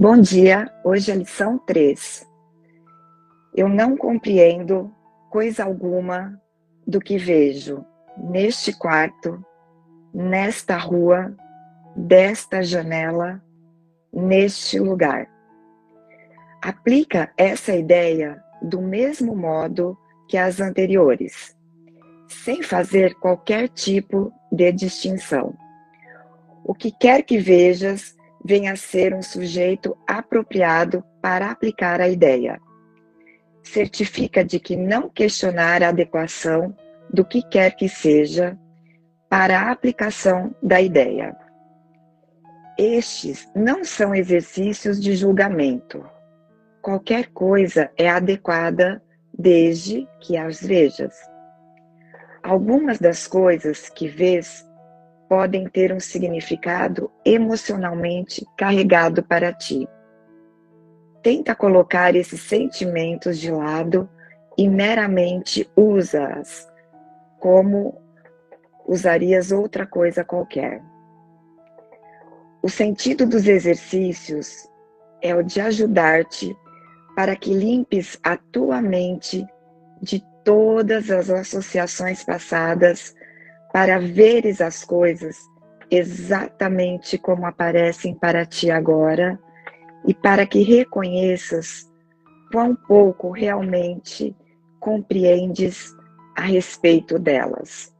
Bom dia, hoje é lição 3. Eu não compreendo coisa alguma do que vejo neste quarto, nesta rua, desta janela, neste lugar. Aplica essa ideia do mesmo modo que as anteriores, sem fazer qualquer tipo de distinção. O que quer que vejas venha a ser um sujeito apropriado para aplicar a ideia. Certifica de que não questionar a adequação do que quer que seja para a aplicação da ideia. Estes não são exercícios de julgamento. Qualquer coisa é adequada desde que as vejas. Algumas das coisas que vês podem ter um significado emocionalmente carregado para ti. Tenta colocar esses sentimentos de lado e meramente usa-as como usarias outra coisa qualquer. O sentido dos exercícios é o de ajudar-te para que limpes a tua mente de todas as associações passadas para veres as coisas exatamente como aparecem para ti agora e para que reconheças quão pouco realmente compreendes a respeito delas.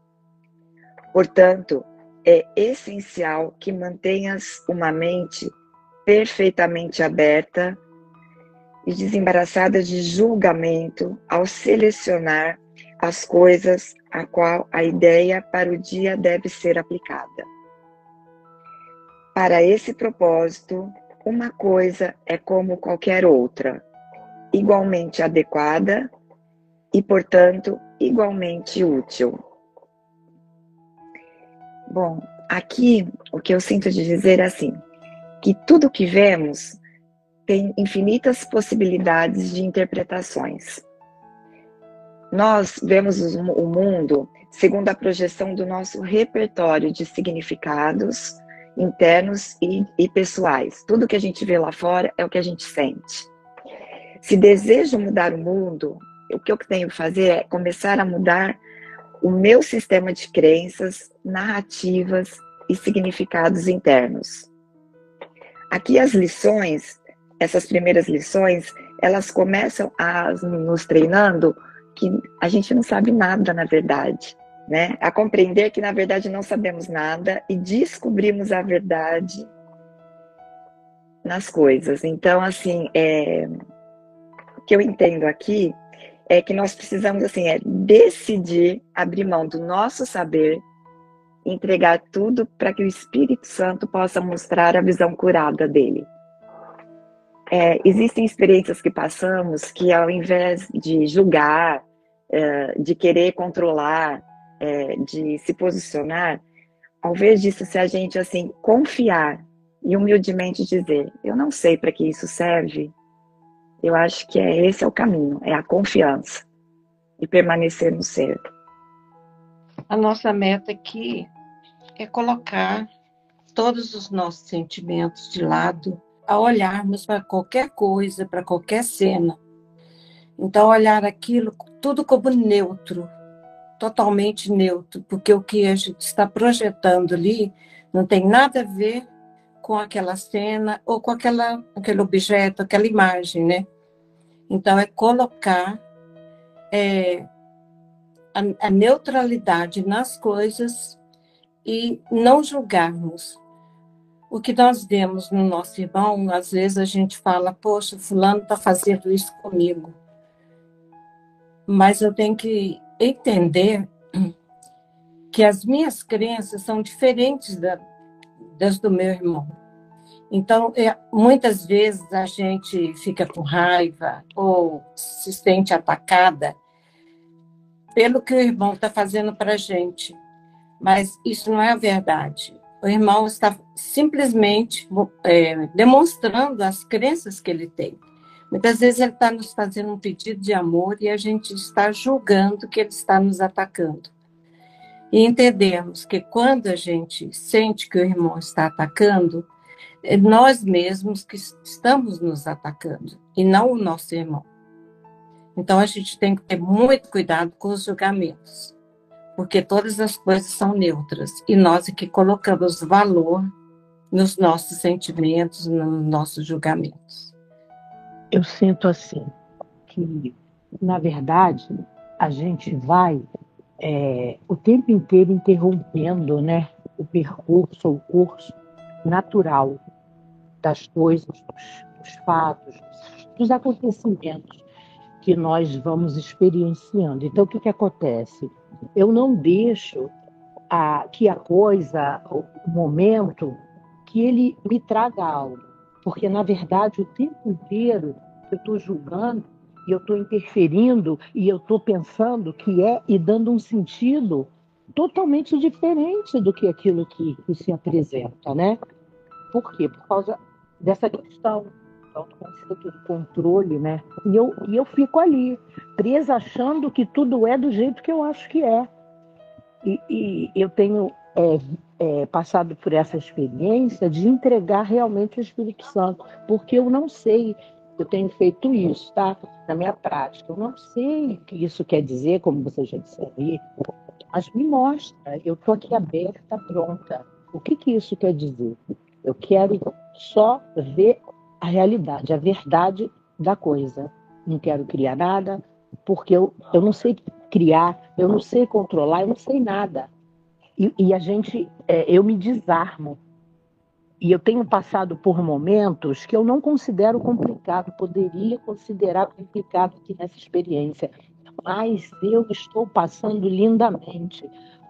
Portanto, é essencial que mantenhas uma mente perfeitamente aberta e desembaraçada de julgamento ao selecionar as coisas a qual a ideia para o dia deve ser aplicada. Para esse propósito, uma coisa é como qualquer outra, igualmente adequada e, portanto, igualmente útil. Bom, aqui o que eu sinto de dizer é assim, que tudo que vemos tem infinitas possibilidades de interpretações. Nós vemos o mundo segundo a projeção do nosso repertório de significados internos e, e, pessoais. Tudo que a gente vê lá fora é o que a gente sente. Se desejo mudar o mundo, o que eu tenho que fazer é começar a mudar o meu sistema de crenças, narrativas e significados internos. Aqui as lições, essas primeiras lições, elas começam a nos treinando que a gente não sabe nada, na verdade, né? A compreender que, na verdade, não sabemos nada e descobrimos a verdade nas coisas. Então, assim, é, o que eu entendo aqui é que nós precisamos, assim, é decidir abrir mão do nosso saber, entregar tudo para que o Espírito Santo possa mostrar a visão curada dele. É, existem experiências que passamos que, ao invés de julgar, de querer controlar, é, de se posicionar, ao invés disso, se a gente assim confiar e humildemente dizer, eu não sei para que isso serve, eu acho que é esse é o caminho, é a confiança e permanecer no ser. A nossa meta aqui é colocar todos os nossos sentimentos de lado, a olharmos para qualquer coisa, para qualquer cena. Então, olhar aquilo tudo como neutro, totalmente neutro, porque o que a gente está projetando ali não tem nada a ver com aquela cena ou com aquela, aquele objeto, aquela imagem, né? Então, é colocar é, a, a neutralidade nas coisas e não julgarmos. O que nós vemos no nosso irmão, às vezes a gente fala, poxa, fulano está fazendo isso comigo mas eu tenho que entender que as minhas crenças são diferentes da, das do meu irmão. Então, é, muitas vezes a gente fica com raiva ou se sente atacada pelo que o irmão está fazendo para a gente. Mas isso não é a verdade. O irmão está simplesmente é, demonstrando as crenças que ele tem. Muitas vezes ele está nos fazendo um pedido de amor e a gente está julgando que ele está nos atacando. E entendemos que quando a gente sente que o irmão está atacando, é nós mesmos que estamos nos atacando e não o nosso irmão. Então a gente tem que ter muito cuidado com os julgamentos, porque todas as coisas são neutras e nós é que colocamos valor nos nossos sentimentos, nos nossos julgamentos. Eu sinto assim que, na verdade, a gente vai é, o tempo inteiro interrompendo, né, o percurso, o curso natural das coisas, dos, dos fatos, dos acontecimentos que nós vamos experienciando. Então, o que, que acontece? Eu não deixo a, que a coisa, o momento, que ele me traga algo. Porque, na verdade, o tempo inteiro eu estou julgando e eu estou interferindo e eu estou pensando que é e dando um sentido totalmente diferente do que aquilo que, que se apresenta, né? Por quê? Por causa dessa questão do autoconceito, do controle, né? E eu, e eu fico ali, presa achando que tudo é do jeito que eu acho que é. E, e eu tenho é, é, passado por essa experiência de entregar realmente o Espírito Santo, porque eu não sei, eu tenho feito isso, tá? Na minha prática, eu não sei o que isso quer dizer, como você já disse ali, mas me mostra, eu estou aqui aberta, pronta. O que, que isso quer dizer? Eu quero só ver a realidade, a verdade da coisa. Não quero criar nada, porque eu, eu não sei criar, eu não sei controlar, eu não sei nada. E, e a gente, é, eu me desarmo. E eu tenho passado por momentos que eu não considero complicado, poderia considerar complicado aqui nessa experiência, mas eu estou passando lindamente,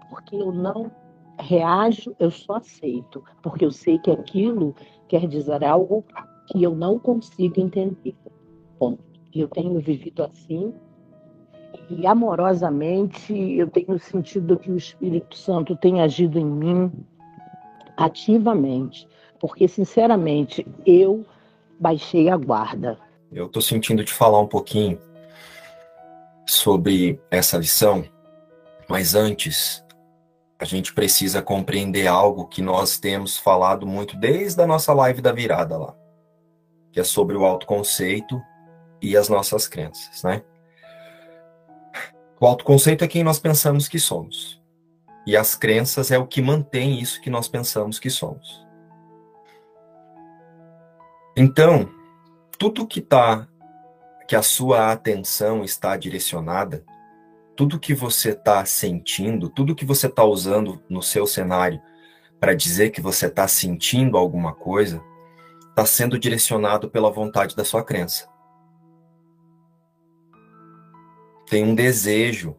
porque eu não reajo, eu só aceito, porque eu sei que aquilo quer dizer algo que eu não consigo entender. Ponto. Eu tenho vivido assim e amorosamente eu tenho sentido que o Espírito Santo tem agido em mim ativamente, porque sinceramente eu baixei a guarda. Eu estou sentindo te falar um pouquinho sobre essa lição, mas antes a gente precisa compreender algo que nós temos falado muito desde a nossa live da virada lá, que é sobre o autoconceito e as nossas crenças, né? O autoconceito é quem nós pensamos que somos. E as crenças é o que mantém isso que nós pensamos que somos. Então, tudo que tá que a sua atenção está direcionada, tudo que você está sentindo, tudo que você está usando no seu cenário para dizer que você está sentindo alguma coisa, está sendo direcionado pela vontade da sua crença. Tem um desejo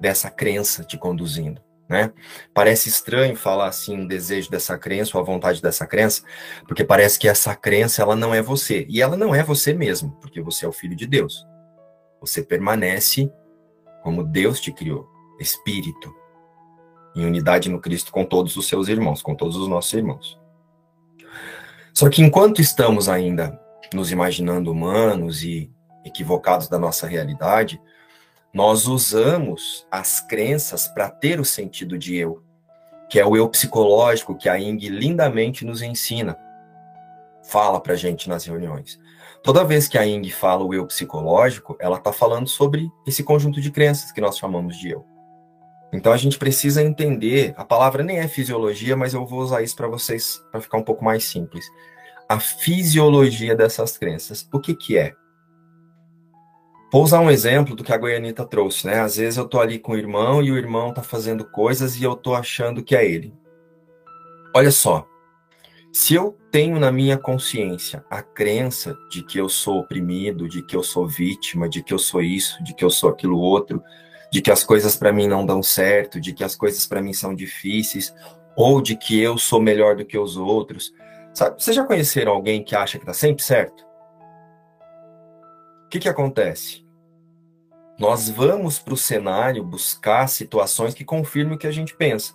dessa crença te conduzindo né? Parece estranho falar assim, um desejo dessa crença ou a vontade dessa crença, porque parece que essa crença ela não é você, e ela não é você mesmo, porque você é o filho de Deus. Você permanece como Deus te criou, espírito, em unidade no Cristo com todos os seus irmãos, com todos os nossos irmãos. Só que enquanto estamos ainda nos imaginando humanos e equivocados da nossa realidade, nós usamos as crenças para ter o sentido de eu, que é o eu psicológico que a Ing lindamente nos ensina. Fala para gente nas reuniões. Toda vez que a Ing fala o eu psicológico, ela está falando sobre esse conjunto de crenças que nós chamamos de eu. Então a gente precisa entender, a palavra nem é fisiologia, mas eu vou usar isso para vocês para ficar um pouco mais simples. A fisiologia dessas crenças. O que que é? Vou usar um exemplo do que a Goianita trouxe, né? Às vezes eu tô ali com o irmão e o irmão tá fazendo coisas e eu tô achando que é ele. Olha só, se eu tenho na minha consciência a crença de que eu sou oprimido, de que eu sou vítima, de que eu sou isso, de que eu sou aquilo outro, de que as coisas para mim não dão certo, de que as coisas para mim são difíceis, ou de que eu sou melhor do que os outros. Sabe, vocês já conheceram alguém que acha que tá sempre certo? O que que acontece? Nós vamos para o cenário buscar situações que confirmem o que a gente pensa.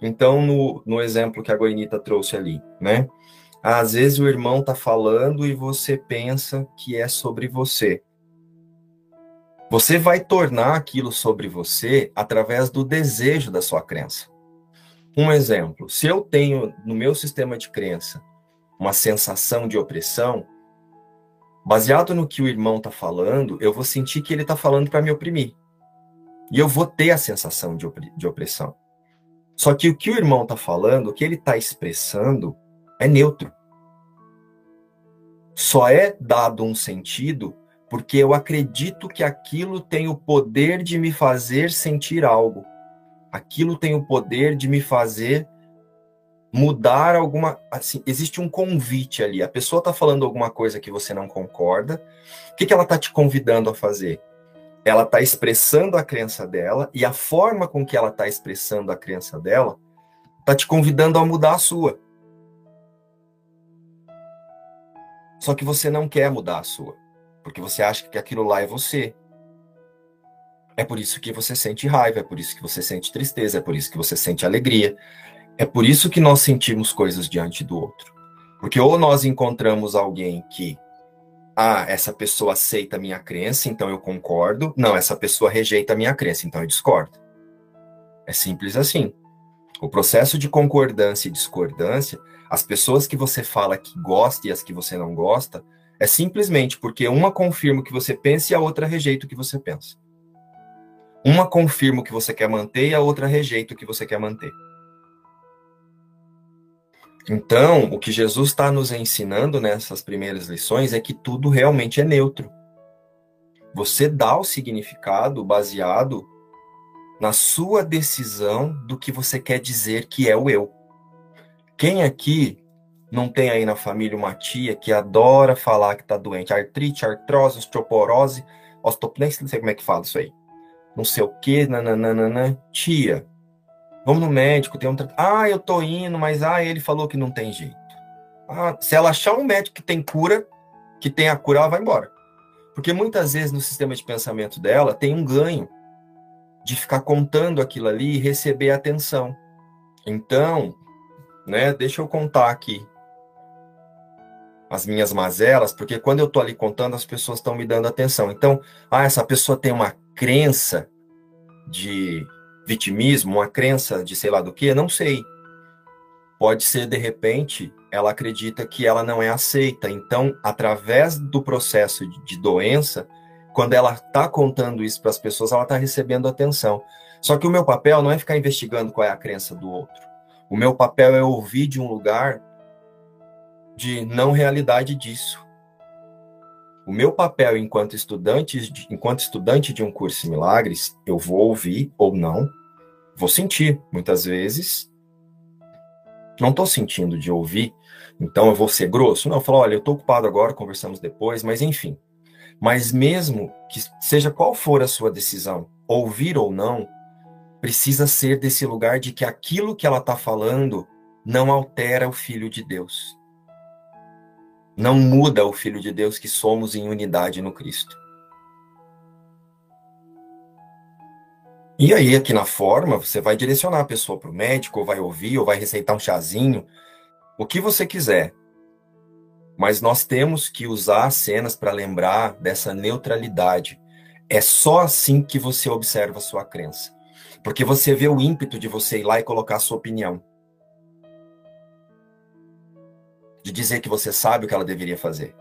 Então, no, no exemplo que a Goinita trouxe ali, né? Às vezes o irmão está falando e você pensa que é sobre você. Você vai tornar aquilo sobre você através do desejo da sua crença. Um exemplo: se eu tenho no meu sistema de crença uma sensação de opressão, baseado no que o irmão está falando, eu vou sentir que ele está falando para me oprimir. E eu vou ter a sensação de, de opressão. Só que o que o irmão está falando, o que ele está expressando, é neutro. Só é dado um sentido porque eu acredito que aquilo tem o poder de me fazer sentir algo. Aquilo tem o poder de me fazer mudar alguma. Assim, existe um convite ali. A pessoa está falando alguma coisa que você não concorda. O que, que ela está te convidando a fazer? Ela está expressando a crença dela e a forma com que ela está expressando a crença dela está te convidando a mudar a sua. Só que você não quer mudar a sua, porque você acha que aquilo lá é você. É por isso que você sente raiva, é por isso que você sente tristeza, é por isso que você sente alegria. É por isso que nós sentimos coisas diante do outro. Porque ou nós encontramos alguém que, ah, essa pessoa aceita a minha crença, então eu concordo. Não, essa pessoa rejeita a minha crença, então eu discordo. É simples assim. O processo de concordância e discordância, as pessoas que você fala que gosta e as que você não gosta, é simplesmente porque uma confirma o que você pensa e a outra rejeita o que você pensa. Uma confirma o que você quer manter e a outra rejeita o que você quer manter. Então, o que Jesus está nos ensinando nessas primeiras lições é que tudo realmente é neutro. Você dá o significado baseado na sua decisão do que você quer dizer que é o eu. Quem aqui não tem aí na família uma tia que adora falar que está doente? Artrite, artrose, osteoporose, osteopenia, não sei como é que fala isso aí. Não sei o que, nananana. Tia, Vamos no médico, tem um. Ah, eu tô indo, mas ah, ele falou que não tem jeito. Ah, se ela achar um médico que tem cura, que tem a cura, ela vai embora. Porque muitas vezes no sistema de pensamento dela tem um ganho de ficar contando aquilo ali e receber atenção. Então, né, deixa eu contar aqui as minhas mazelas, porque quando eu tô ali contando, as pessoas estão me dando atenção. Então, ah, essa pessoa tem uma crença de vitimismo, uma crença de sei lá do que, não sei. Pode ser, de repente, ela acredita que ela não é aceita. Então, através do processo de doença, quando ela está contando isso para as pessoas, ela está recebendo atenção. Só que o meu papel não é ficar investigando qual é a crença do outro. O meu papel é ouvir de um lugar de não realidade disso. O meu papel enquanto estudante, enquanto estudante de um curso em milagres, eu vou ouvir ou não, vou sentir. Muitas vezes não estou sentindo de ouvir, então eu vou ser grosso. Não, eu falo, olha, eu estou ocupado agora, conversamos depois, mas enfim. Mas mesmo que seja qual for a sua decisão, ouvir ou não, precisa ser desse lugar de que aquilo que ela está falando não altera o Filho de Deus não muda o Filho de Deus que somos em unidade no Cristo. E aí, aqui na forma, você vai direcionar a pessoa para o médico, ou vai ouvir, ou vai receitar um chazinho, o que você quiser. Mas nós temos que usar as cenas para lembrar dessa neutralidade. É só assim que você observa a sua crença. Porque você vê o ímpeto de você ir lá e colocar a sua opinião. De dizer que você sabe o que ela deveria fazer.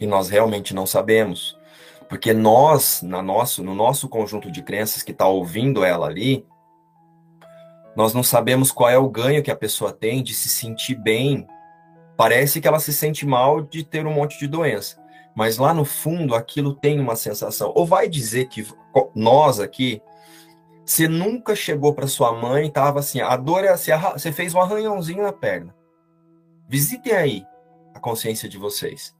E nós realmente não sabemos. Porque nós, na nosso, no nosso conjunto de crenças que está ouvindo ela ali, nós não sabemos qual é o ganho que a pessoa tem de se sentir bem. Parece que ela se sente mal de ter um monte de doença. Mas lá no fundo, aquilo tem uma sensação. Ou vai dizer que nós aqui, você nunca chegou para sua mãe e tava assim, a dor é assim, você fez um arranhãozinho na perna. Visitem aí a consciência de vocês.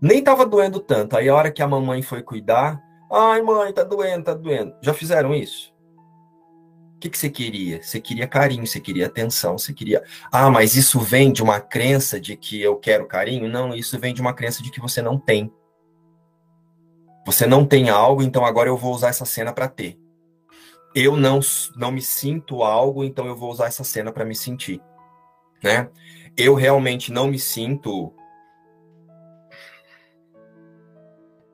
Nem estava doendo tanto. Aí a hora que a mamãe foi cuidar, ai mãe, tá doendo, tá doendo. Já fizeram isso? O que, que você queria? Você queria carinho, você queria atenção, você queria. Ah, mas isso vem de uma crença de que eu quero carinho? Não, isso vem de uma crença de que você não tem. Você não tem algo, então agora eu vou usar essa cena para ter. Eu não, não me sinto algo, então eu vou usar essa cena para me sentir, né? Eu realmente não me sinto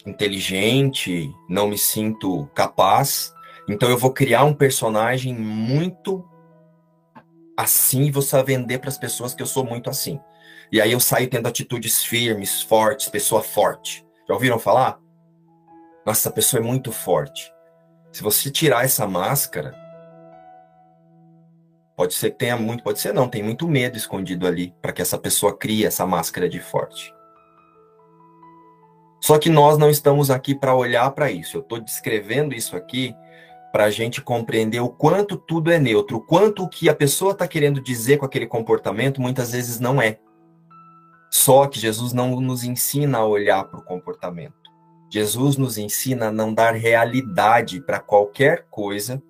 inteligente, não me sinto capaz, então eu vou criar um personagem muito assim e você vai vender para as pessoas que eu sou muito assim. E aí eu saio tendo atitudes firmes, fortes, pessoa forte. Já ouviram falar? Nossa, essa pessoa é muito forte. Se você tirar essa máscara, pode ser que tenha muito, pode ser não, tem muito medo escondido ali para que essa pessoa crie essa máscara de forte. Só que nós não estamos aqui para olhar para isso. Eu estou descrevendo isso aqui para a gente compreender o quanto tudo é neutro, o quanto o que a pessoa está querendo dizer com aquele comportamento muitas vezes não é. Só que Jesus não nos ensina a olhar para o comportamento. Jesus nos ensina a não dar realidade para qualquer coisa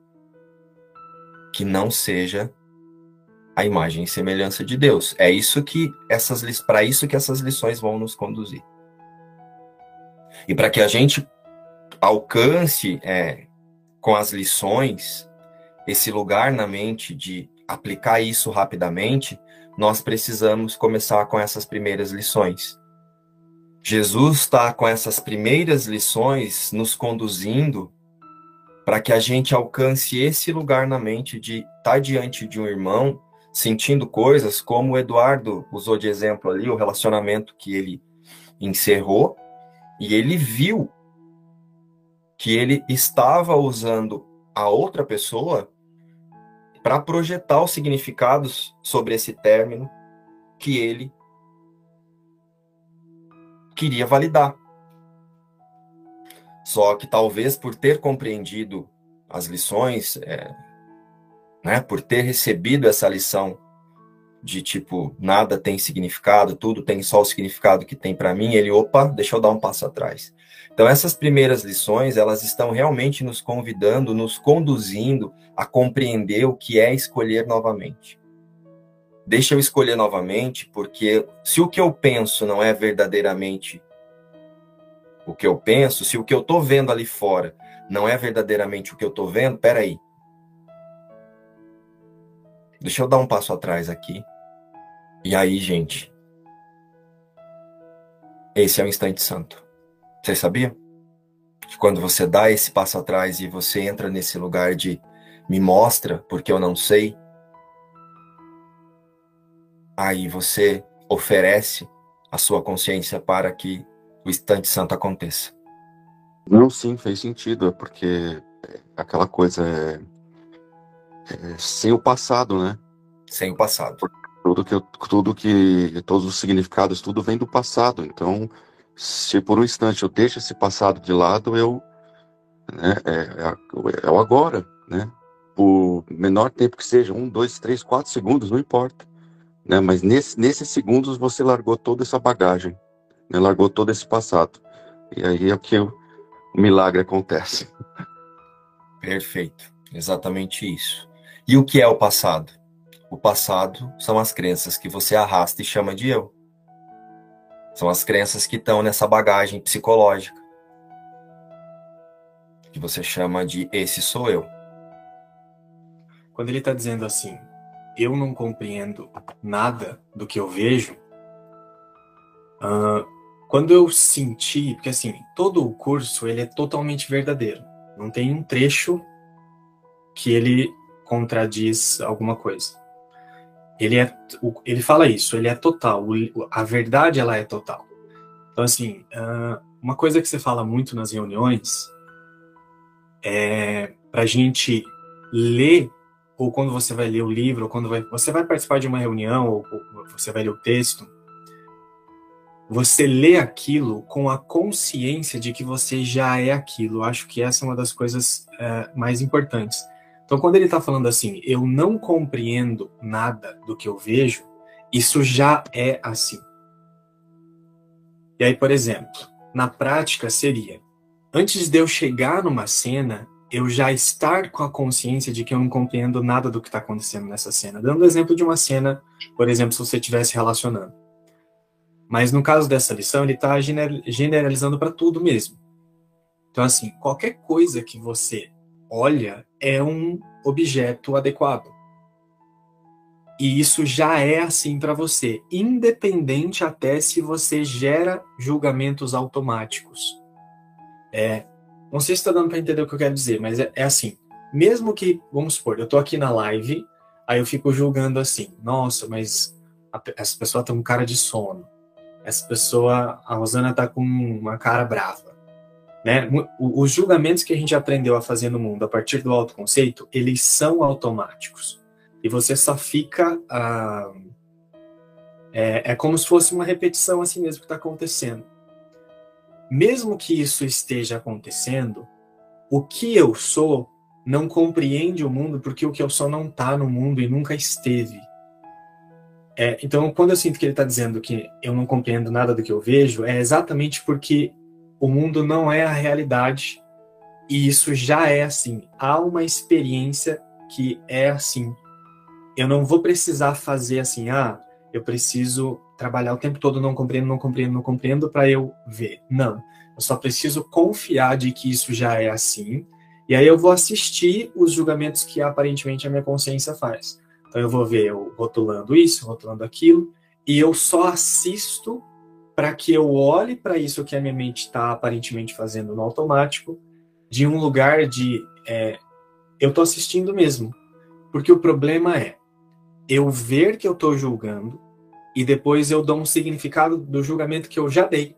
que não seja a imagem e semelhança de Deus. É isso que essas para isso que essas lições vão nos conduzir. E para que a gente alcance é, com as lições esse lugar na mente de aplicar isso rapidamente, nós precisamos começar com essas primeiras lições. Jesus está com essas primeiras lições nos conduzindo para que a gente alcance esse lugar na mente de estar tá diante de um irmão, sentindo coisas como o Eduardo usou de exemplo ali, o relacionamento que ele encerrou, e ele viu que ele estava usando a outra pessoa para projetar os significados sobre esse término que ele queria validar. Só que talvez por ter compreendido as lições, é, né, por ter recebido essa lição de tipo nada tem significado, tudo tem só o significado que tem para mim, ele opa, deixa eu dar um passo atrás. Então essas primeiras lições, elas estão realmente nos convidando, nos conduzindo a compreender o que é escolher novamente. Deixa eu escolher novamente, porque se o que eu penso não é verdadeiramente o que eu penso, se o que eu estou vendo ali fora não é verdadeiramente o que eu estou vendo, peraí. Deixa eu dar um passo atrás aqui e aí, gente, esse é o instante santo. Você sabia? Que quando você dá esse passo atrás e você entra nesse lugar de me mostra porque eu não sei, aí você oferece a sua consciência para que o instante santo aconteça. Não, sim, fez sentido, é porque aquela coisa é, é sem o passado, né? Sem o passado. Tudo que, tudo que, todos os significados, tudo vem do passado. Então, se por um instante eu deixo esse passado de lado, eu, né, é, é, é o agora, né? Por menor tempo que seja, um, dois, três, quatro segundos, não importa. Né? Mas nesse, nesses segundos você largou toda essa bagagem, né? largou todo esse passado. E aí é que o, o milagre acontece. Perfeito, exatamente isso. E o que é o passado? O passado são as crenças que você arrasta e chama de eu. São as crenças que estão nessa bagagem psicológica. Que você chama de esse sou eu. Quando ele está dizendo assim, eu não compreendo nada do que eu vejo, uh, quando eu senti, porque assim, todo o curso ele é totalmente verdadeiro. Não tem um trecho que ele contradiz alguma coisa. Ele é ele fala isso ele é total. A verdade ela é total. Então assim uma coisa que você fala muito nas reuniões é para gente ler ou quando você vai ler o livro ou quando vai, você vai participar de uma reunião ou você vai ler o texto você lê aquilo com a consciência de que você já é aquilo. Eu acho que essa é uma das coisas é, mais importantes. Então, quando ele está falando assim, eu não compreendo nada do que eu vejo, isso já é assim. E aí, por exemplo, na prática seria, antes de eu chegar numa cena, eu já estar com a consciência de que eu não compreendo nada do que está acontecendo nessa cena. Dando o exemplo de uma cena, por exemplo, se você estivesse relacionando. Mas no caso dessa lição, ele está generalizando para tudo mesmo. Então, assim, qualquer coisa que você olha é um objeto adequado. E isso já é assim para você, independente até se você gera julgamentos automáticos. É, não sei se está dando para entender o que eu quero dizer, mas é, é, assim. Mesmo que, vamos supor, eu estou aqui na live, Aí eu fico julgando assim, nossa, mas a, essa pessoa tá com cara de sono. Essa pessoa, a Rosana tá com uma cara brava. Né? Os julgamentos que a gente aprendeu a fazer no mundo a partir do autoconceito, eles são automáticos. E você só fica. Ah, é, é como se fosse uma repetição assim mesmo que está acontecendo. Mesmo que isso esteja acontecendo, o que eu sou não compreende o mundo porque o que eu sou não está no mundo e nunca esteve. É, então, quando eu sinto que ele está dizendo que eu não compreendo nada do que eu vejo, é exatamente porque o mundo não é a realidade e isso já é assim. Há uma experiência que é assim. Eu não vou precisar fazer assim, ah, eu preciso trabalhar o tempo todo não compreendo, não compreendo, não compreendo para eu ver. Não. Eu só preciso confiar de que isso já é assim. E aí eu vou assistir os julgamentos que aparentemente a minha consciência faz. Então eu vou ver eu rotulando isso, rotulando aquilo, e eu só assisto para que eu olhe para isso que a minha mente está aparentemente fazendo no automático, de um lugar de é, eu estou assistindo mesmo. Porque o problema é eu ver que eu estou julgando e depois eu dou um significado do julgamento que eu já dei.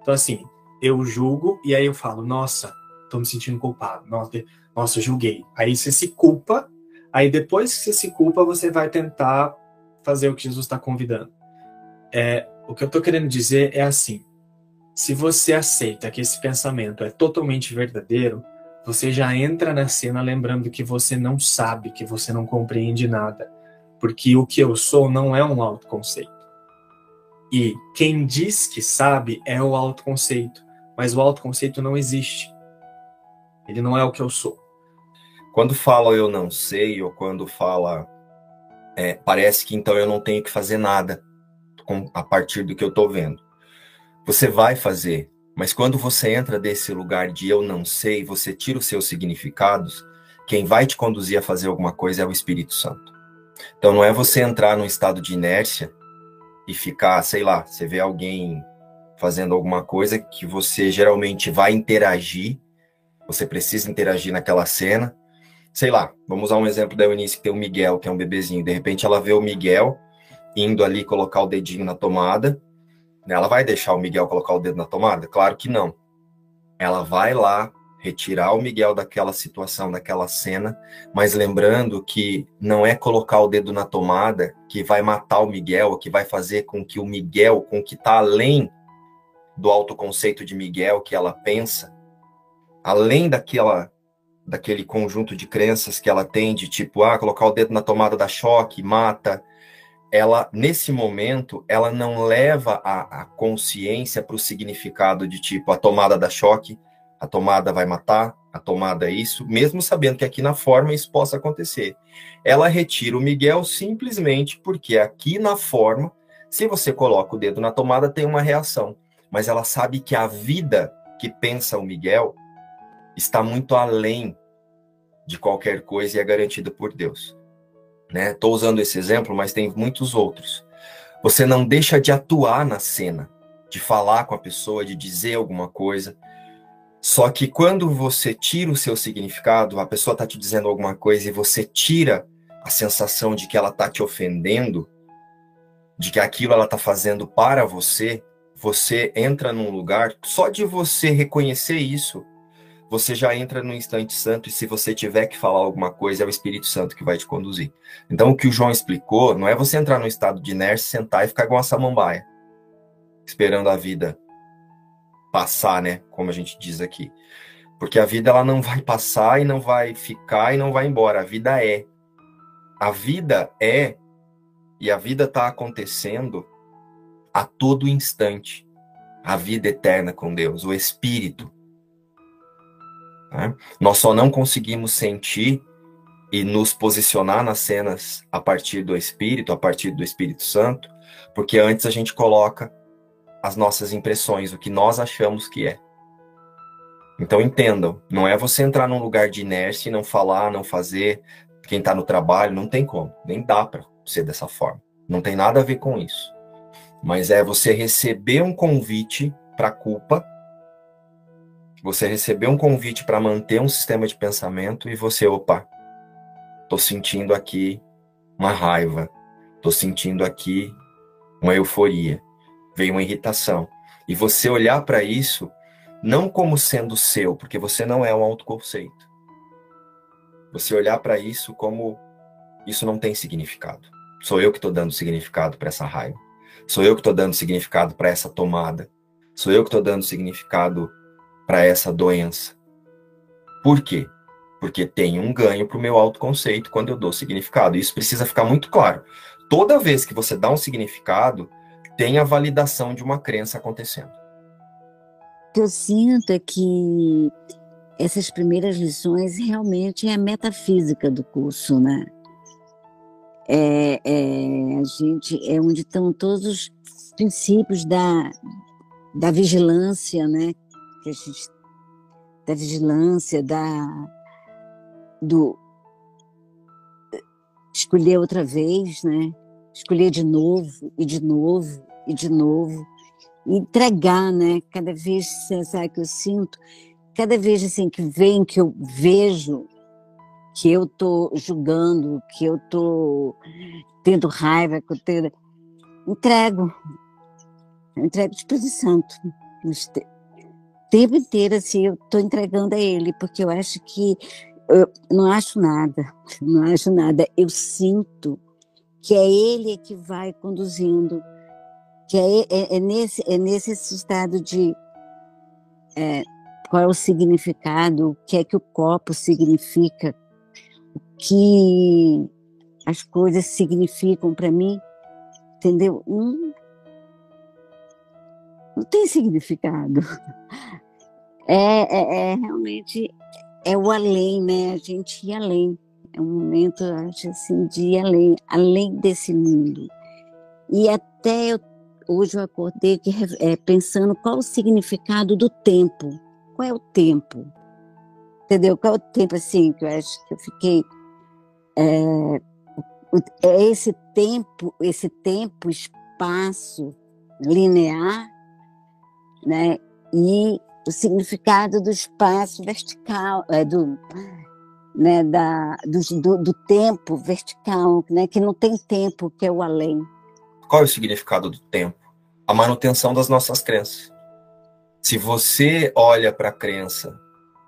Então, assim, eu julgo e aí eu falo, nossa, estou me sentindo culpado, nossa, nossa, julguei. Aí você se culpa Aí depois que você se culpa, você vai tentar fazer o que Jesus está convidando. É, o que eu estou querendo dizer é assim: se você aceita que esse pensamento é totalmente verdadeiro, você já entra na cena lembrando que você não sabe, que você não compreende nada, porque o que eu sou não é um autoconceito. E quem diz que sabe é o autoconceito, mas o autoconceito não existe. Ele não é o que eu sou. Quando fala eu não sei, ou quando fala é, parece que então eu não tenho que fazer nada com, a partir do que eu estou vendo. Você vai fazer, mas quando você entra desse lugar de eu não sei, você tira os seus significados, quem vai te conduzir a fazer alguma coisa é o Espírito Santo. Então não é você entrar num estado de inércia e ficar, sei lá, você vê alguém fazendo alguma coisa que você geralmente vai interagir, você precisa interagir naquela cena, sei lá, vamos usar um exemplo da Eunice que tem o Miguel, que é um bebezinho. De repente ela vê o Miguel indo ali colocar o dedinho na tomada. Né? Ela vai deixar o Miguel colocar o dedo na tomada? Claro que não. Ela vai lá retirar o Miguel daquela situação, daquela cena, mas lembrando que não é colocar o dedo na tomada que vai matar o Miguel, que vai fazer com que o Miguel, com que está além do autoconceito de Miguel que ela pensa, além daquela daquele conjunto de crenças que ela tem de tipo, ah, colocar o dedo na tomada da choque, mata. Ela, nesse momento, ela não leva a, a consciência para o significado de tipo, a tomada da choque, a tomada vai matar, a tomada é isso, mesmo sabendo que aqui na forma isso possa acontecer. Ela retira o Miguel simplesmente porque aqui na forma, se você coloca o dedo na tomada, tem uma reação. Mas ela sabe que a vida que pensa o Miguel está muito além de qualquer coisa e é garantida por Deus. Estou né? usando esse exemplo, mas tem muitos outros. Você não deixa de atuar na cena, de falar com a pessoa, de dizer alguma coisa. Só que quando você tira o seu significado, a pessoa está te dizendo alguma coisa e você tira a sensação de que ela está te ofendendo, de que aquilo ela está fazendo para você, você entra num lugar, só de você reconhecer isso, você já entra no instante santo e se você tiver que falar alguma coisa, é o Espírito Santo que vai te conduzir. Então, o que o João explicou não é você entrar no estado de inércia, sentar e ficar igual uma samambaia, esperando a vida passar, né? Como a gente diz aqui. Porque a vida ela não vai passar e não vai ficar e não vai embora. A vida é. A vida é e a vida está acontecendo a todo instante. A vida eterna com Deus, o Espírito. Né? Nós só não conseguimos sentir e nos posicionar nas cenas a partir do Espírito, a partir do Espírito Santo, porque antes a gente coloca as nossas impressões, o que nós achamos que é. Então entendam, não é você entrar num lugar de inércia e não falar, não fazer. Quem está no trabalho, não tem como, nem dá para ser dessa forma. Não tem nada a ver com isso. Mas é você receber um convite para culpa você recebeu um convite para manter um sistema de pensamento e você, opa, tô sentindo aqui uma raiva, estou sentindo aqui uma euforia, veio uma irritação. E você olhar para isso não como sendo seu, porque você não é um autoconceito. Você olhar para isso como isso não tem significado. Sou eu que estou dando significado para essa raiva. Sou eu que estou dando significado para essa tomada. Sou eu que estou dando significado para essa doença. Por quê? Porque tem um ganho para o meu autoconceito quando eu dou significado. Isso precisa ficar muito claro. Toda vez que você dá um significado, tem a validação de uma crença acontecendo. O que eu sinto é que essas primeiras lições realmente é a metafísica do curso, né? É, é, a gente é onde estão todos os princípios da, da vigilância, né? Que a gente, da vigilância, da do escolher outra vez, né? Escolher de novo e de novo e de novo, entregar, né? Cada vez, sabe que eu sinto, cada vez assim que vem que eu vejo que eu tô julgando, que eu tô tendo raiva, que eu tenho... entrego, entrego de Espírito Santo, o tempo inteiro assim eu tô entregando a Ele, porque eu acho que eu não acho nada, não acho nada, eu sinto que é Ele que vai conduzindo, que é, é, é nesse é nesse estado de é, qual é o significado, o que é que o copo significa, que as coisas significam para mim, entendeu? Não, não tem significado. É, é, é, realmente é o além, né? A gente ir além. É um momento, acho assim, de ir além, além desse mundo. E até eu, hoje eu acordei que, é, pensando qual o significado do tempo. Qual é o tempo? Entendeu? Qual é o tempo, assim, que eu acho que eu fiquei é, é esse tempo, esse tempo, espaço linear, né? E o significado do espaço vertical, é, do, né, da, do, do, tempo vertical, né, que não tem tempo, que é o além. Qual é o significado do tempo? A manutenção das nossas crenças. Se você olha para a crença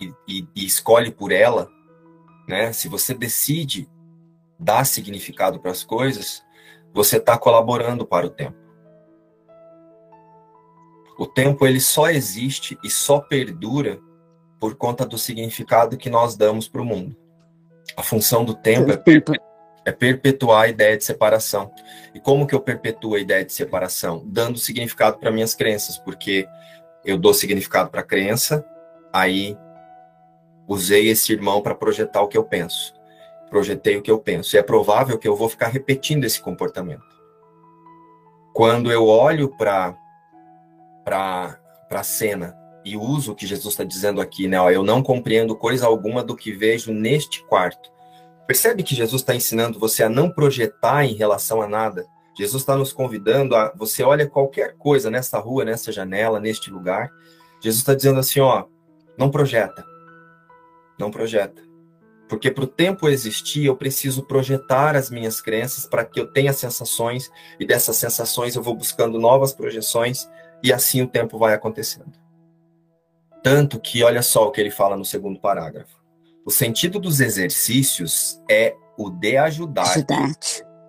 e, e, e escolhe por ela, né, se você decide dar significado para as coisas, você está colaborando para o tempo. O tempo ele só existe e só perdura por conta do significado que nós damos para o mundo. A função do tempo é, perpe é perpetuar a ideia de separação. E como que eu perpetuo a ideia de separação? Dando significado para minhas crenças, porque eu dou significado para a crença, aí usei esse irmão para projetar o que eu penso projetei o que eu penso. E é provável que eu vou ficar repetindo esse comportamento. Quando eu olho para a cena e uso o que Jesus está dizendo aqui, né? Ó, eu não compreendo coisa alguma do que vejo neste quarto. Percebe que Jesus está ensinando você a não projetar em relação a nada. Jesus está nos convidando a você olha qualquer coisa nessa rua, nessa janela, neste lugar. Jesus está dizendo assim, ó, não projeta, não projeta. Porque para o tempo existir, eu preciso projetar as minhas crenças para que eu tenha sensações, e dessas sensações eu vou buscando novas projeções, e assim o tempo vai acontecendo. Tanto que, olha só o que ele fala no segundo parágrafo. O sentido dos exercícios é o de ajudar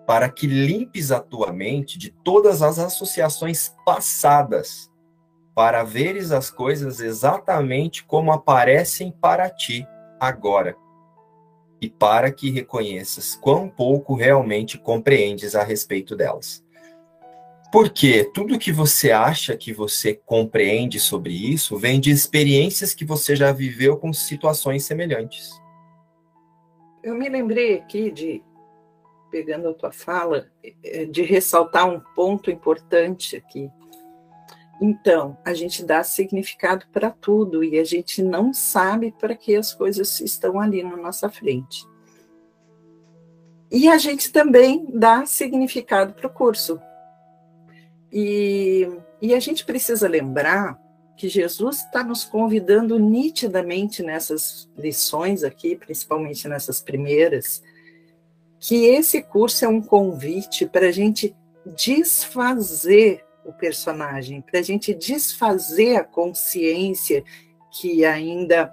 para que limpes a tua mente de todas as associações passadas, para veres as coisas exatamente como aparecem para ti agora e para que reconheças quão pouco realmente compreendes a respeito delas. Porque tudo que você acha que você compreende sobre isso vem de experiências que você já viveu com situações semelhantes. Eu me lembrei aqui de, pegando a tua fala, eh, de ressaltar um ponto importante aqui, então, a gente dá significado para tudo e a gente não sabe para que as coisas estão ali na nossa frente. E a gente também dá significado para o curso. E, e a gente precisa lembrar que Jesus está nos convidando nitidamente nessas lições aqui, principalmente nessas primeiras, que esse curso é um convite para a gente desfazer o personagem, para a gente desfazer a consciência que ainda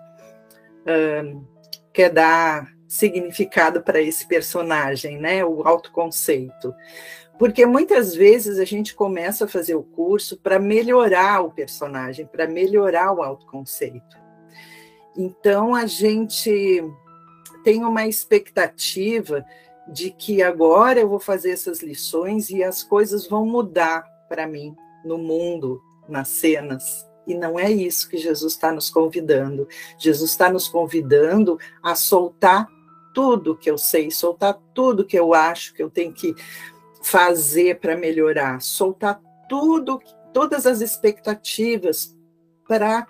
quer dar significado para esse personagem, né? O autoconceito. Porque muitas vezes a gente começa a fazer o curso para melhorar o personagem, para melhorar o autoconceito. Então a gente tem uma expectativa de que agora eu vou fazer essas lições e as coisas vão mudar para mim no mundo, nas cenas. E não é isso que Jesus está nos convidando. Jesus está nos convidando a soltar tudo que eu sei, soltar tudo que eu acho que eu tenho que fazer para melhorar, soltar tudo, todas as expectativas para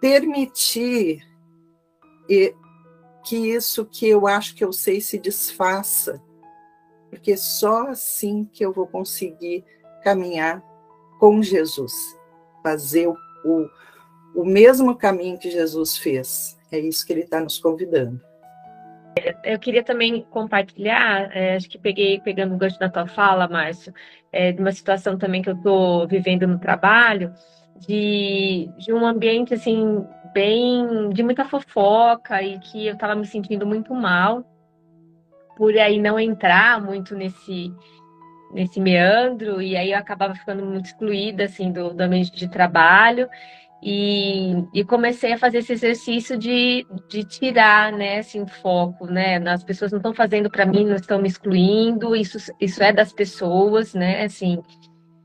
permitir que isso que eu acho que eu sei se desfaça, porque só assim que eu vou conseguir caminhar com Jesus, fazer o, o, o mesmo caminho que Jesus fez. É isso que ele está nos convidando. Eu queria também compartilhar, é, acho que peguei pegando o gancho da tua fala, Márcio, é, de uma situação também que eu estou vivendo no trabalho, de, de um ambiente assim bem de muita fofoca e que eu estava me sentindo muito mal por aí não entrar muito nesse nesse meandro e aí eu acabava ficando muito excluída assim do, do ambiente de trabalho e, e, comecei a fazer esse exercício de, de tirar né assim, o foco né as pessoas não estão fazendo para mim não estão me excluindo isso isso é das pessoas né assim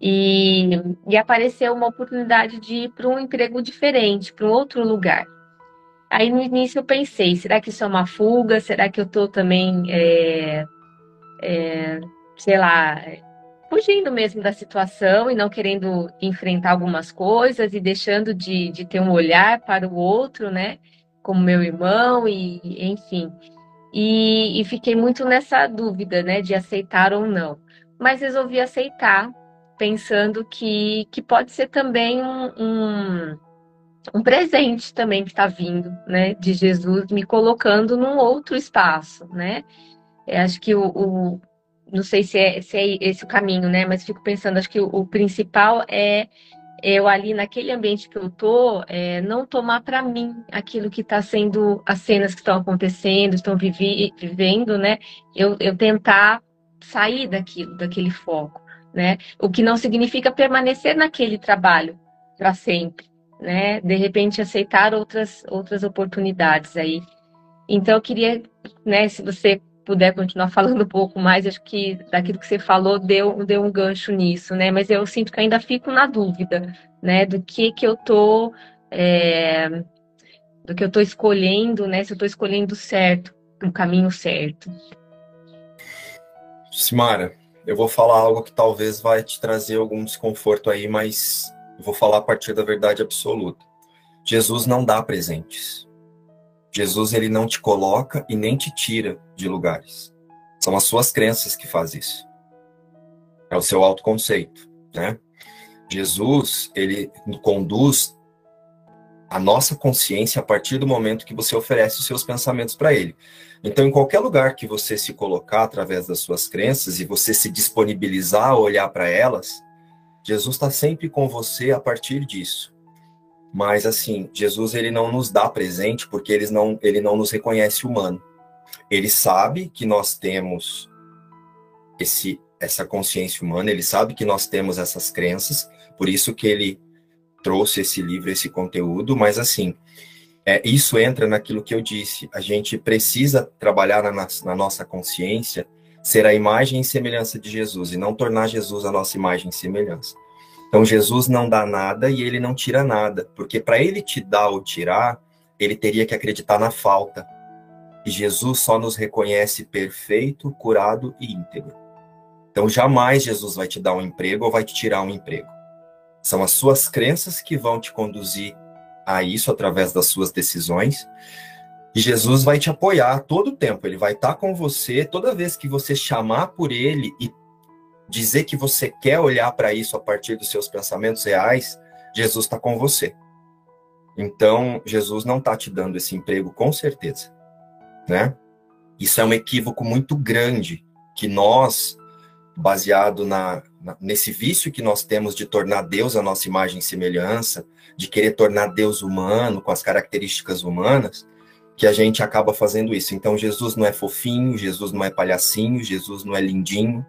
e, e apareceu uma oportunidade de ir para um emprego diferente, para um outro lugar. Aí no início eu pensei, será que isso é uma fuga? Será que eu estou também, é, é, sei lá, fugindo mesmo da situação e não querendo enfrentar algumas coisas e deixando de, de ter um olhar para o outro, né? Como meu irmão e enfim. E, e fiquei muito nessa dúvida, né? De aceitar ou não. Mas resolvi aceitar pensando que, que pode ser também um, um, um presente também que está vindo, né, de Jesus me colocando num outro espaço, né? Eu acho que o, o, não sei se é, se é esse o caminho, né? Mas fico pensando, acho que o, o principal é eu ali naquele ambiente que eu tô, é, não tomar para mim aquilo que está sendo as cenas que estão acontecendo, estão vivi, vivendo, né? Eu, eu tentar sair daquilo, daquele foco né? O que não significa permanecer naquele trabalho para sempre, né? De repente aceitar outras outras oportunidades aí. Então eu queria, né, se você puder continuar falando um pouco mais, acho que daquilo que você falou deu, deu um gancho nisso, né? Mas eu sinto que ainda fico na dúvida, né, do que que eu tô é, do que eu tô escolhendo, né? Se eu tô escolhendo certo, o caminho certo. Simara, eu vou falar algo que talvez vai te trazer algum desconforto aí, mas vou falar a partir da verdade absoluta. Jesus não dá presentes. Jesus ele não te coloca e nem te tira de lugares. São as suas crenças que faz isso. É o seu autoconceito, né? Jesus, ele conduz a nossa consciência a partir do momento que você oferece os seus pensamentos para ele. Então, em qualquer lugar que você se colocar através das suas crenças e você se disponibilizar a olhar para elas, Jesus está sempre com você a partir disso. Mas assim, Jesus ele não nos dá presente porque ele não, ele não nos reconhece humano. Ele sabe que nós temos esse essa consciência humana, ele sabe que nós temos essas crenças, por isso que ele trouxe esse livro, esse conteúdo, mas assim, é, isso entra naquilo que eu disse. A gente precisa trabalhar na, na, nossa consciência, ser a imagem e semelhança de Jesus, e não tornar Jesus a nossa imagem e semelhança. Então, Jesus não dá nada e ele não tira nada, porque para ele te dar ou tirar, ele teria que acreditar na falta. E Jesus só nos reconhece perfeito, curado e íntegro. Então, jamais Jesus vai te dar um emprego ou vai te tirar um emprego. São as suas crenças que vão te conduzir a isso através das suas decisões. E Jesus vai te apoiar todo o tempo, ele vai estar com você toda vez que você chamar por ele e dizer que você quer olhar para isso a partir dos seus pensamentos reais, Jesus está com você. Então, Jesus não está te dando esse emprego com certeza, né? Isso é um equívoco muito grande que nós, baseado na, na, nesse vício que nós temos de tornar Deus a nossa imagem e semelhança, de querer tornar Deus humano com as características humanas, que a gente acaba fazendo isso. Então Jesus não é fofinho, Jesus não é palhacinho, Jesus não é lindinho.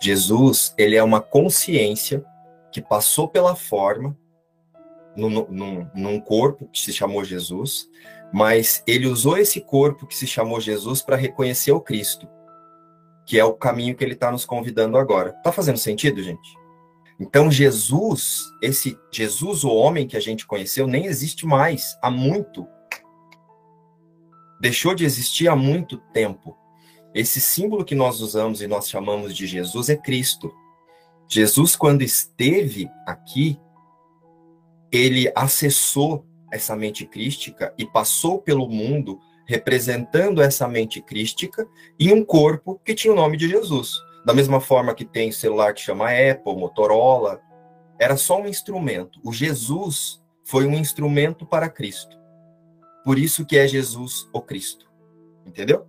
Jesus, ele é uma consciência que passou pela forma num, num, num corpo que se chamou Jesus, mas ele usou esse corpo que se chamou Jesus para reconhecer o Cristo, que é o caminho que ele está nos convidando agora. Tá fazendo sentido, gente? Então Jesus, esse Jesus, o homem que a gente conheceu, nem existe mais há muito. Deixou de existir há muito tempo. Esse símbolo que nós usamos e nós chamamos de Jesus é Cristo. Jesus, quando esteve aqui, ele acessou essa mente crística e passou pelo mundo representando essa mente crística em um corpo que tinha o nome de Jesus. Da mesma forma que tem celular que chama Apple, Motorola, era só um instrumento. O Jesus foi um instrumento para Cristo. Por isso que é Jesus o Cristo. Entendeu?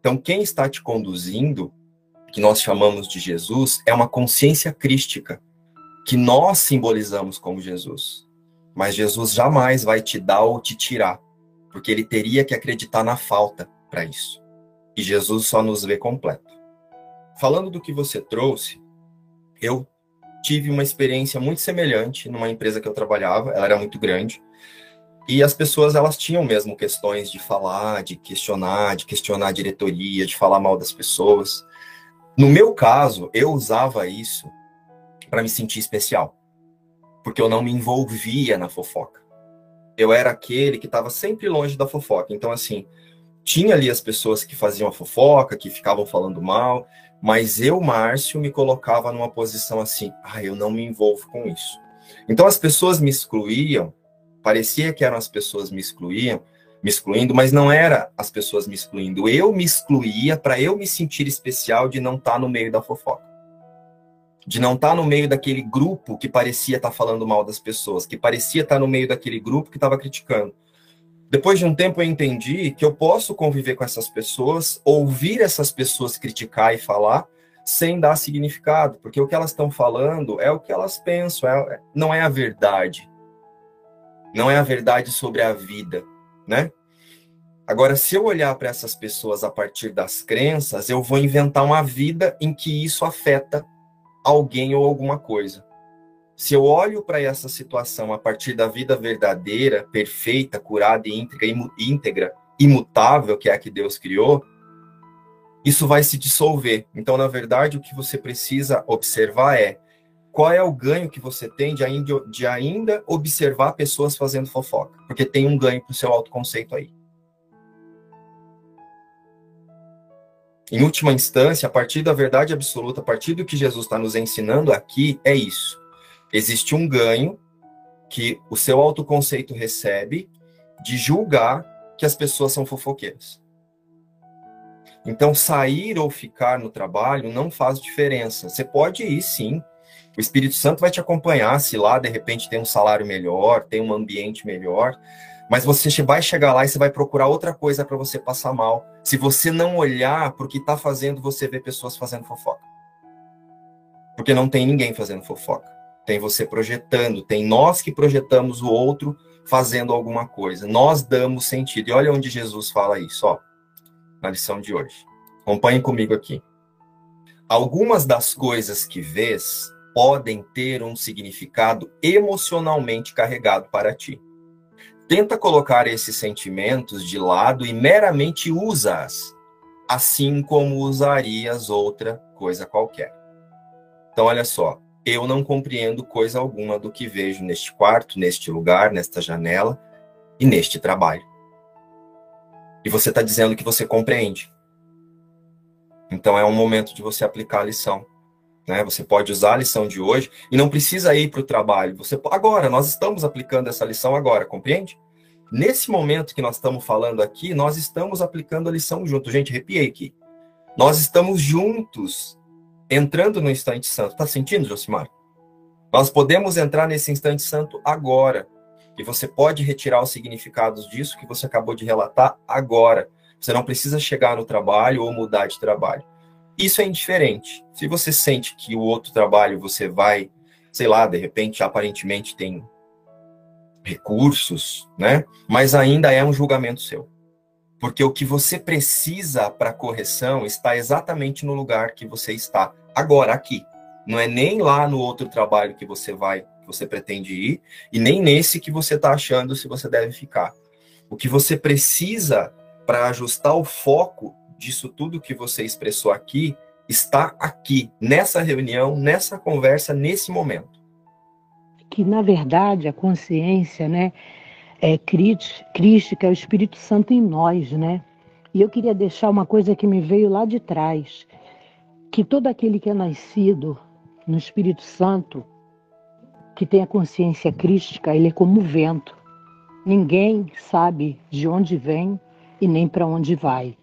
Então, quem está te conduzindo, que nós chamamos de Jesus, é uma consciência crística, que nós simbolizamos como Jesus. Mas Jesus jamais vai te dar ou te tirar, porque ele teria que acreditar na falta para isso. E Jesus só nos vê completo. Falando do que você trouxe, eu tive uma experiência muito semelhante numa empresa que eu trabalhava, ela era muito grande, e as pessoas elas tinham mesmo questões de falar, de questionar, de questionar a diretoria, de falar mal das pessoas. No meu caso, eu usava isso para me sentir especial porque eu não me envolvia na fofoca. Eu era aquele que estava sempre longe da fofoca. Então, assim, tinha ali as pessoas que faziam a fofoca, que ficavam falando mal, mas eu, Márcio, me colocava numa posição assim: ah, eu não me envolvo com isso. Então, as pessoas me excluíam, parecia que eram as pessoas me excluíam, me excluindo, mas não era as pessoas me excluindo. Eu me excluía para eu me sentir especial de não estar tá no meio da fofoca de não estar tá no meio daquele grupo que parecia estar tá falando mal das pessoas, que parecia estar tá no meio daquele grupo que estava criticando. Depois de um tempo eu entendi que eu posso conviver com essas pessoas, ouvir essas pessoas criticar e falar sem dar significado, porque o que elas estão falando é o que elas pensam, é, não é a verdade. Não é a verdade sobre a vida, né? Agora, se eu olhar para essas pessoas a partir das crenças, eu vou inventar uma vida em que isso afeta alguém ou alguma coisa. Se eu olho para essa situação a partir da vida verdadeira, perfeita, curada e íntegra, íntegra, imutável, que é a que Deus criou, isso vai se dissolver. Então, na verdade, o que você precisa observar é qual é o ganho que você tem de ainda, de ainda observar pessoas fazendo fofoca, porque tem um ganho para o seu autoconceito aí. Em última instância, a partir da verdade absoluta, a partir do que Jesus está nos ensinando aqui, é isso. Existe um ganho que o seu autoconceito recebe de julgar que as pessoas são fofoqueiras. Então, sair ou ficar no trabalho não faz diferença. Você pode ir, sim. O Espírito Santo vai te acompanhar se lá, de repente, tem um salário melhor, tem um ambiente melhor. Mas você vai chegar lá e você vai procurar outra coisa para você passar mal. Se você não olhar para o que está fazendo você ver pessoas fazendo fofoca. Porque não tem ninguém fazendo fofoca. Tem você projetando, tem nós que projetamos o outro fazendo alguma coisa. Nós damos sentido. E olha onde Jesus fala isso, ó, na lição de hoje. Acompanhe comigo aqui. Algumas das coisas que vês podem ter um significado emocionalmente carregado para ti tenta colocar esses sentimentos de lado e meramente usa-as, assim como usarias outra coisa qualquer. Então, olha só, eu não compreendo coisa alguma do que vejo neste quarto, neste lugar, nesta janela e neste trabalho. E você está dizendo que você compreende. Então é um momento de você aplicar a lição. Né? Você pode usar a lição de hoje e não precisa ir para o trabalho. Você agora nós estamos aplicando essa lição agora, compreende? Nesse momento que nós estamos falando aqui, nós estamos aplicando a lição junto. Gente, arrepiei aqui. Nós estamos juntos entrando no instante santo. Tá sentindo, Josimar? Nós podemos entrar nesse instante santo agora. E você pode retirar os significados disso que você acabou de relatar agora. Você não precisa chegar no trabalho ou mudar de trabalho. Isso é indiferente. Se você sente que o outro trabalho você vai, sei lá, de repente, aparentemente tem recursos, né? Mas ainda é um julgamento seu. Porque o que você precisa para correção está exatamente no lugar que você está agora aqui. Não é nem lá no outro trabalho que você vai, que você pretende ir, e nem nesse que você está achando se você deve ficar. O que você precisa para ajustar o foco disso tudo que você expressou aqui está aqui, nessa reunião, nessa conversa, nesse momento. Que, na verdade, a consciência, né, é crítica, é o Espírito Santo em nós, né? E eu queria deixar uma coisa que me veio lá de trás, que todo aquele que é nascido no Espírito Santo, que tem a consciência crística, ele é como o vento. Ninguém sabe de onde vem e nem para onde vai.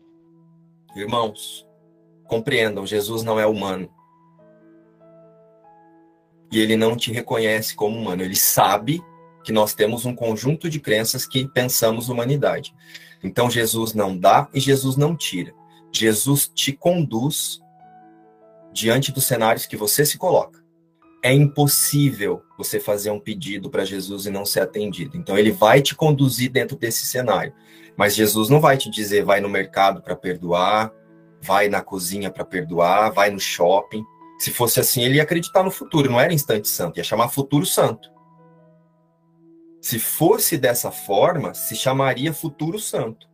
Irmãos, compreendam, Jesus não é humano. E ele não te reconhece como humano, ele sabe que nós temos um conjunto de crenças que pensamos humanidade. Então Jesus não dá e Jesus não tira. Jesus te conduz diante dos cenários que você se coloca. É impossível você fazer um pedido para Jesus e não ser atendido. Então ele vai te conduzir dentro desse cenário. Mas Jesus não vai te dizer vai no mercado para perdoar, vai na cozinha para perdoar, vai no shopping. Se fosse assim, ele ia acreditar no futuro, não era instante santo, ia chamar futuro santo. Se fosse dessa forma, se chamaria futuro santo.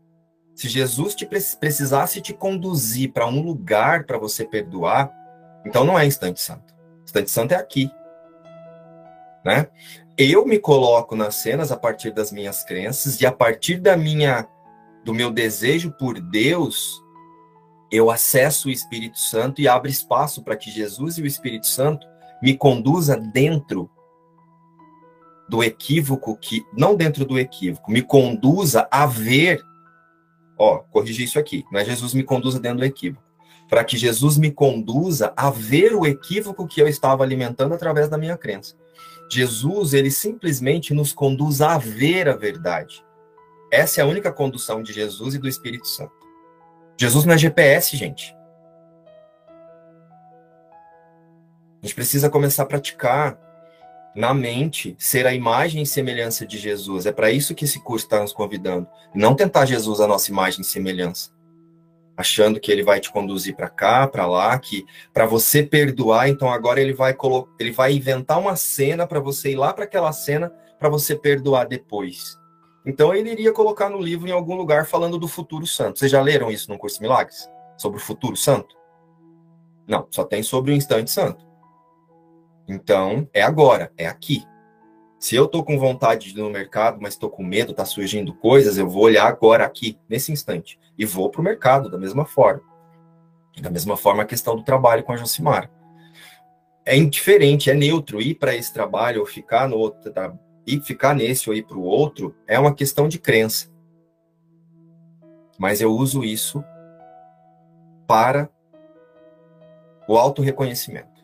Se Jesus te precisasse te conduzir para um lugar para você perdoar, então não é instante santo. Instante santo é aqui. Né? Eu me coloco nas cenas a partir das minhas crenças e a partir da minha do meu desejo por Deus, eu acesso o Espírito Santo e abro espaço para que Jesus e o Espírito Santo me conduza dentro do equívoco que não dentro do equívoco, me conduza a ver, ó, corrigir isso aqui, não é Jesus me conduza dentro do equívoco, para que Jesus me conduza a ver o equívoco que eu estava alimentando através da minha crença. Jesus, ele simplesmente nos conduz a ver a verdade. Essa é a única condução de Jesus e do Espírito Santo. Jesus não é GPS, gente. A gente precisa começar a praticar na mente ser a imagem e semelhança de Jesus. É para isso que esse curso está nos convidando. não tentar Jesus a nossa imagem e semelhança. Achando que ele vai te conduzir para cá, para lá, que para você perdoar, então agora ele vai ele vai inventar uma cena para você ir lá para aquela cena para você perdoar depois. Então ele iria colocar no livro em algum lugar falando do futuro santo. Vocês já leram isso no curso Milagres? Sobre o futuro santo? Não, só tem sobre o instante santo. Então, é agora, é aqui. Se eu tô com vontade de ir no mercado, mas estou com medo, tá surgindo coisas, eu vou olhar agora aqui, nesse instante, e vou para o mercado da mesma forma. Da mesma forma a questão do trabalho com a Josimara. É indiferente, é neutro ir para esse trabalho ou ficar no outro e ficar nesse ou ir para o outro é uma questão de crença. Mas eu uso isso para o auto-reconhecimento.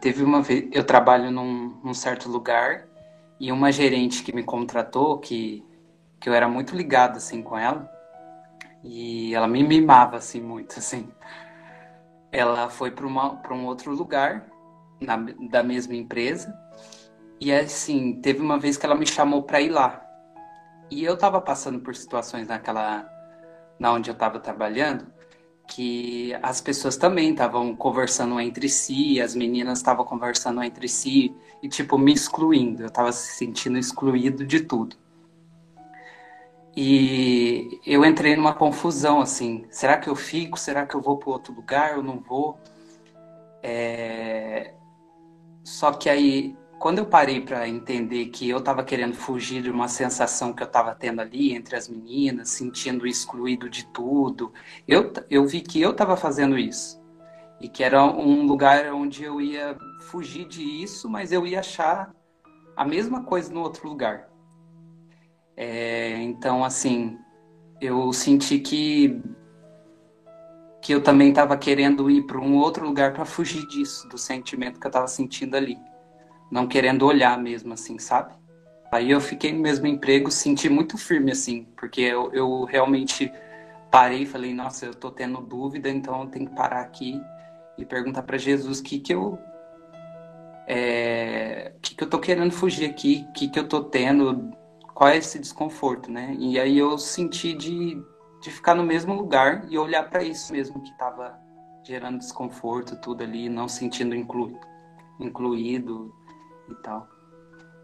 Teve uma vez, eu trabalho num, num, certo lugar e uma gerente que me contratou, que, que eu era muito ligado assim com ela, e ela me mimava assim muito assim. Ela foi para um outro lugar na, da mesma empresa e assim, teve uma vez que ela me chamou para ir lá. E eu tava passando por situações naquela na onde eu tava trabalhando que as pessoas também estavam conversando entre si, as meninas estavam conversando entre si e tipo me excluindo. Eu tava se sentindo excluído de tudo. E eu entrei numa confusão assim, será que eu fico? Será que eu vou para outro lugar? Eu não vou? É... Só que aí quando eu parei para entender que eu estava querendo fugir de uma sensação que eu estava tendo ali entre as meninas, sentindo excluído de tudo, eu, eu vi que eu estava fazendo isso. E que era um lugar onde eu ia fugir disso, mas eu ia achar a mesma coisa no outro lugar. É, então, assim, eu senti que que eu também estava querendo ir para um outro lugar para fugir disso, do sentimento que eu estava sentindo ali não querendo olhar mesmo, assim, sabe? Aí eu fiquei no mesmo emprego, senti muito firme, assim, porque eu, eu realmente parei falei, nossa, eu tô tendo dúvida, então eu tenho que parar aqui e perguntar para Jesus o que que eu é, que que eu tô querendo fugir aqui, o que que eu tô tendo, qual é esse desconforto, né? E aí eu senti de, de ficar no mesmo lugar e olhar para isso mesmo que estava gerando desconforto, tudo ali, não sentindo inclu, incluído e tal.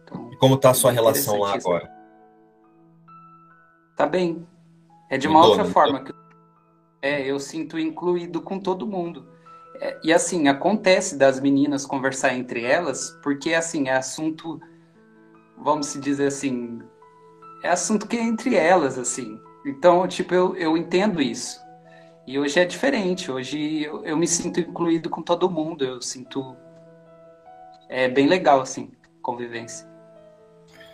Então, e como tá a sua relação lá agora? Tá bem. É de uma outra forma que é, eu sinto incluído com todo mundo. É, e assim, acontece das meninas conversar entre elas, porque assim, é assunto, vamos dizer assim, é assunto que é entre elas, assim. Então, tipo, eu, eu entendo isso. E hoje é diferente. Hoje eu, eu me sinto incluído com todo mundo. Eu sinto. É bem legal, assim, convivência.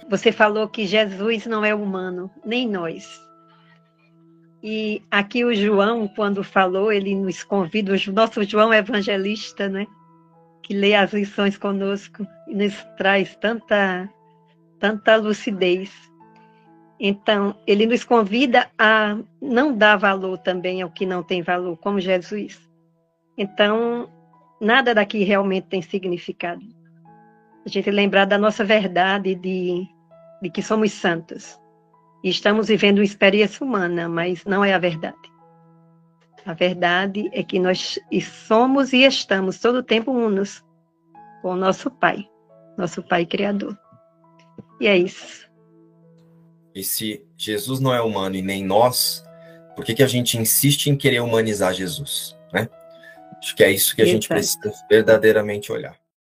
Você falou que Jesus não é humano, nem nós. E aqui o João, quando falou, ele nos convida, o nosso João é evangelista, né? Que lê as lições conosco e nos traz tanta, tanta lucidez. Então, ele nos convida a não dar valor também ao que não tem valor, como Jesus. Então, nada daqui realmente tem significado. A gente lembrar da nossa verdade de, de que somos santos. E estamos vivendo uma experiência humana, mas não é a verdade. A verdade é que nós somos e estamos todo o tempo unos com o nosso Pai, nosso Pai Criador. E é isso. E se Jesus não é humano e nem nós, por que, que a gente insiste em querer humanizar Jesus? Né? Acho que é isso que a gente precisa verdadeiramente olhar.